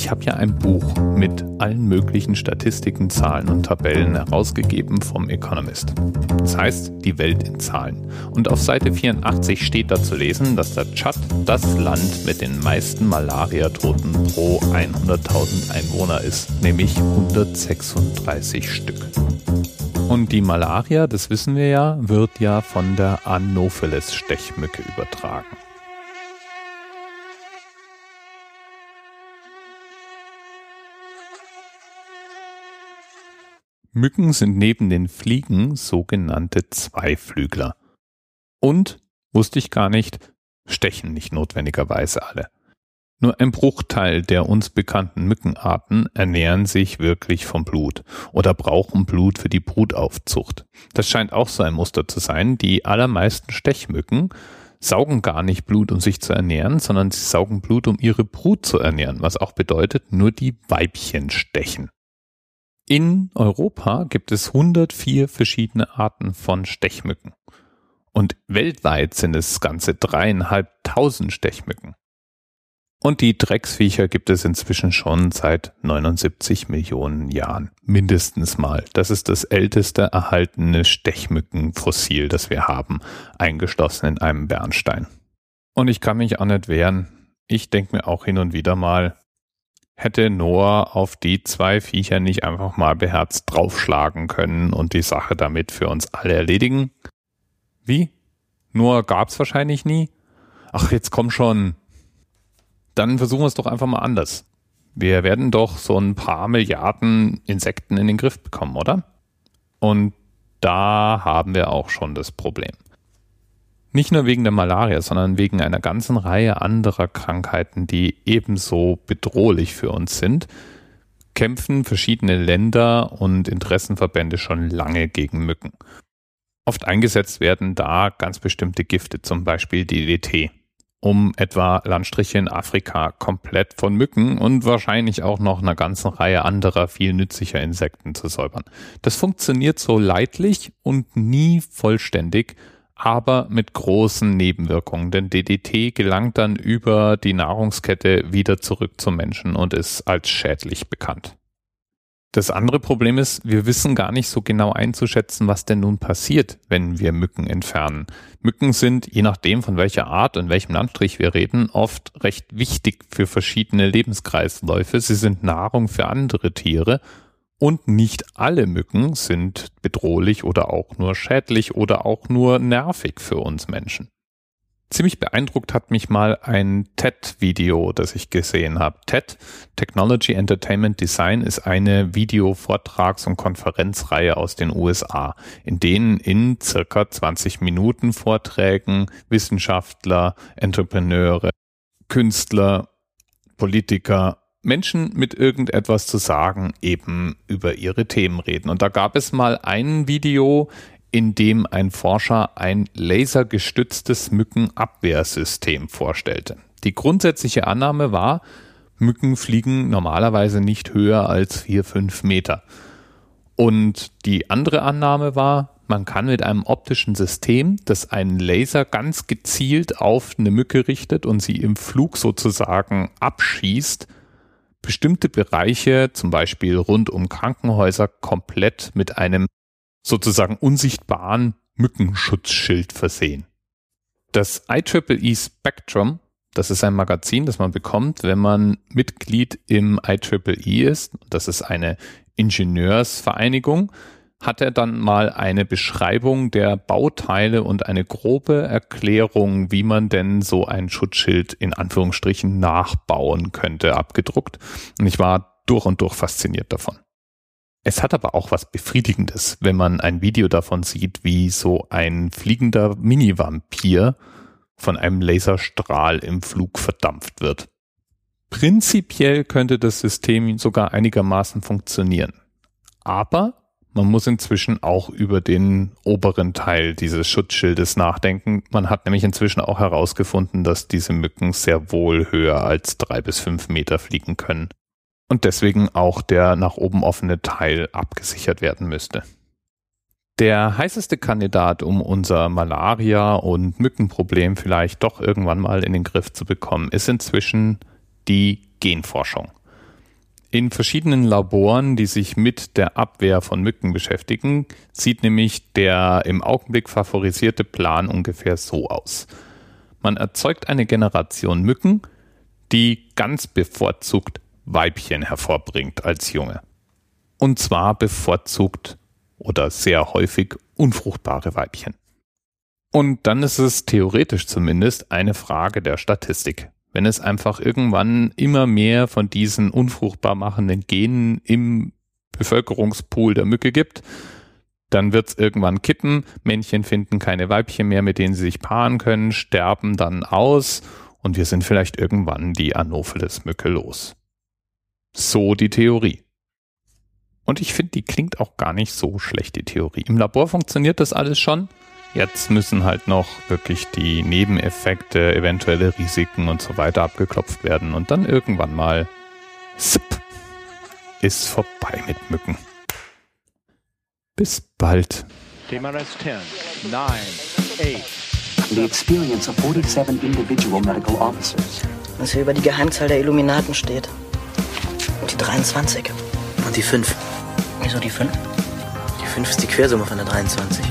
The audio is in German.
Ich habe ja ein Buch mit allen möglichen Statistiken, Zahlen und Tabellen herausgegeben vom Economist. Das heißt, die Welt in Zahlen. Und auf Seite 84 steht da zu lesen, dass der Tschad das Land mit den meisten Malariatoten pro 100.000 Einwohner ist, nämlich 136 Stück. Und die Malaria, das wissen wir ja, wird ja von der Anopheles-Stechmücke übertragen. Mücken sind neben den Fliegen sogenannte Zweiflügler. Und, wusste ich gar nicht, stechen nicht notwendigerweise alle. Nur ein Bruchteil der uns bekannten Mückenarten ernähren sich wirklich vom Blut oder brauchen Blut für die Brutaufzucht. Das scheint auch so ein Muster zu sein. Die allermeisten Stechmücken saugen gar nicht Blut, um sich zu ernähren, sondern sie saugen Blut, um ihre Brut zu ernähren, was auch bedeutet, nur die Weibchen stechen. In Europa gibt es 104 verschiedene Arten von Stechmücken. Und weltweit sind es ganze dreieinhalbtausend Stechmücken. Und die Drecksviecher gibt es inzwischen schon seit 79 Millionen Jahren. Mindestens mal. Das ist das älteste erhaltene Stechmückenfossil, das wir haben, eingeschlossen in einem Bernstein. Und ich kann mich auch nicht wehren. Ich denke mir auch hin und wieder mal, hätte Noah auf die zwei Viecher nicht einfach mal beherzt draufschlagen können und die Sache damit für uns alle erledigen? Wie? Noah gab's wahrscheinlich nie? Ach, jetzt komm schon. Dann versuchen wir es doch einfach mal anders. Wir werden doch so ein paar Milliarden Insekten in den Griff bekommen, oder? Und da haben wir auch schon das Problem. Nicht nur wegen der Malaria, sondern wegen einer ganzen Reihe anderer Krankheiten, die ebenso bedrohlich für uns sind, kämpfen verschiedene Länder und Interessenverbände schon lange gegen Mücken. Oft eingesetzt werden da ganz bestimmte Gifte, zum Beispiel DDT, um etwa Landstriche in Afrika komplett von Mücken und wahrscheinlich auch noch einer ganzen Reihe anderer viel nützlicher Insekten zu säubern. Das funktioniert so leidlich und nie vollständig, aber mit großen Nebenwirkungen, denn DDT gelangt dann über die Nahrungskette wieder zurück zum Menschen und ist als schädlich bekannt. Das andere Problem ist, wir wissen gar nicht so genau einzuschätzen, was denn nun passiert, wenn wir Mücken entfernen. Mücken sind, je nachdem von welcher Art und welchem Landstrich wir reden, oft recht wichtig für verschiedene Lebenskreisläufe. Sie sind Nahrung für andere Tiere und nicht alle Mücken sind bedrohlich oder auch nur schädlich oder auch nur nervig für uns Menschen. Ziemlich beeindruckt hat mich mal ein TED-Video, das ich gesehen habe. TED, Technology Entertainment Design, ist eine Video-Vortrags- und Konferenzreihe aus den USA, in denen in circa 20 Minuten Vorträgen Wissenschaftler, Entrepreneure, Künstler, Politiker Menschen mit irgendetwas zu sagen eben über ihre Themen reden. Und da gab es mal ein Video, in dem ein Forscher ein lasergestütztes Mückenabwehrsystem vorstellte. Die grundsätzliche Annahme war, Mücken fliegen normalerweise nicht höher als vier, fünf Meter. Und die andere Annahme war, man kann mit einem optischen System, das einen Laser ganz gezielt auf eine Mücke richtet und sie im Flug sozusagen abschießt, bestimmte Bereiche, zum Beispiel rund um Krankenhäuser, komplett mit einem sozusagen unsichtbaren Mückenschutzschild versehen. Das IEEE Spectrum, das ist ein Magazin, das man bekommt, wenn man Mitglied im IEEE ist. Das ist eine Ingenieursvereinigung hat er dann mal eine Beschreibung der Bauteile und eine grobe Erklärung, wie man denn so ein Schutzschild in Anführungsstrichen nachbauen könnte, abgedruckt. Und ich war durch und durch fasziniert davon. Es hat aber auch was Befriedigendes, wenn man ein Video davon sieht, wie so ein fliegender Mini-Vampir von einem Laserstrahl im Flug verdampft wird. Prinzipiell könnte das System sogar einigermaßen funktionieren. Aber man muss inzwischen auch über den oberen Teil dieses Schutzschildes nachdenken. Man hat nämlich inzwischen auch herausgefunden, dass diese Mücken sehr wohl höher als drei bis fünf Meter fliegen können. Und deswegen auch der nach oben offene Teil abgesichert werden müsste. Der heißeste Kandidat, um unser Malaria- und Mückenproblem vielleicht doch irgendwann mal in den Griff zu bekommen, ist inzwischen die Genforschung. In verschiedenen Laboren, die sich mit der Abwehr von Mücken beschäftigen, sieht nämlich der im Augenblick favorisierte Plan ungefähr so aus. Man erzeugt eine Generation Mücken, die ganz bevorzugt Weibchen hervorbringt als Junge. Und zwar bevorzugt oder sehr häufig unfruchtbare Weibchen. Und dann ist es theoretisch zumindest eine Frage der Statistik. Wenn es einfach irgendwann immer mehr von diesen unfruchtbar machenden Genen im Bevölkerungspool der Mücke gibt, dann wird es irgendwann kippen, Männchen finden keine Weibchen mehr, mit denen sie sich paaren können, sterben dann aus und wir sind vielleicht irgendwann die Anopheles-Mücke los. So die Theorie. Und ich finde, die klingt auch gar nicht so schlecht, die Theorie. Im Labor funktioniert das alles schon. Jetzt müssen halt noch wirklich die Nebeneffekte, eventuelle Risiken und so weiter abgeklopft werden. Und dann irgendwann mal, zip, ist vorbei mit Mücken. Bis bald. TMRS 10, 9, 8. The experience of 47 individual medical officers. Was hier über die Geheimzahl der Illuminaten steht. Und die 23. Und die 5. Wieso die 5? Die 5 ist die Quersumme von der 23.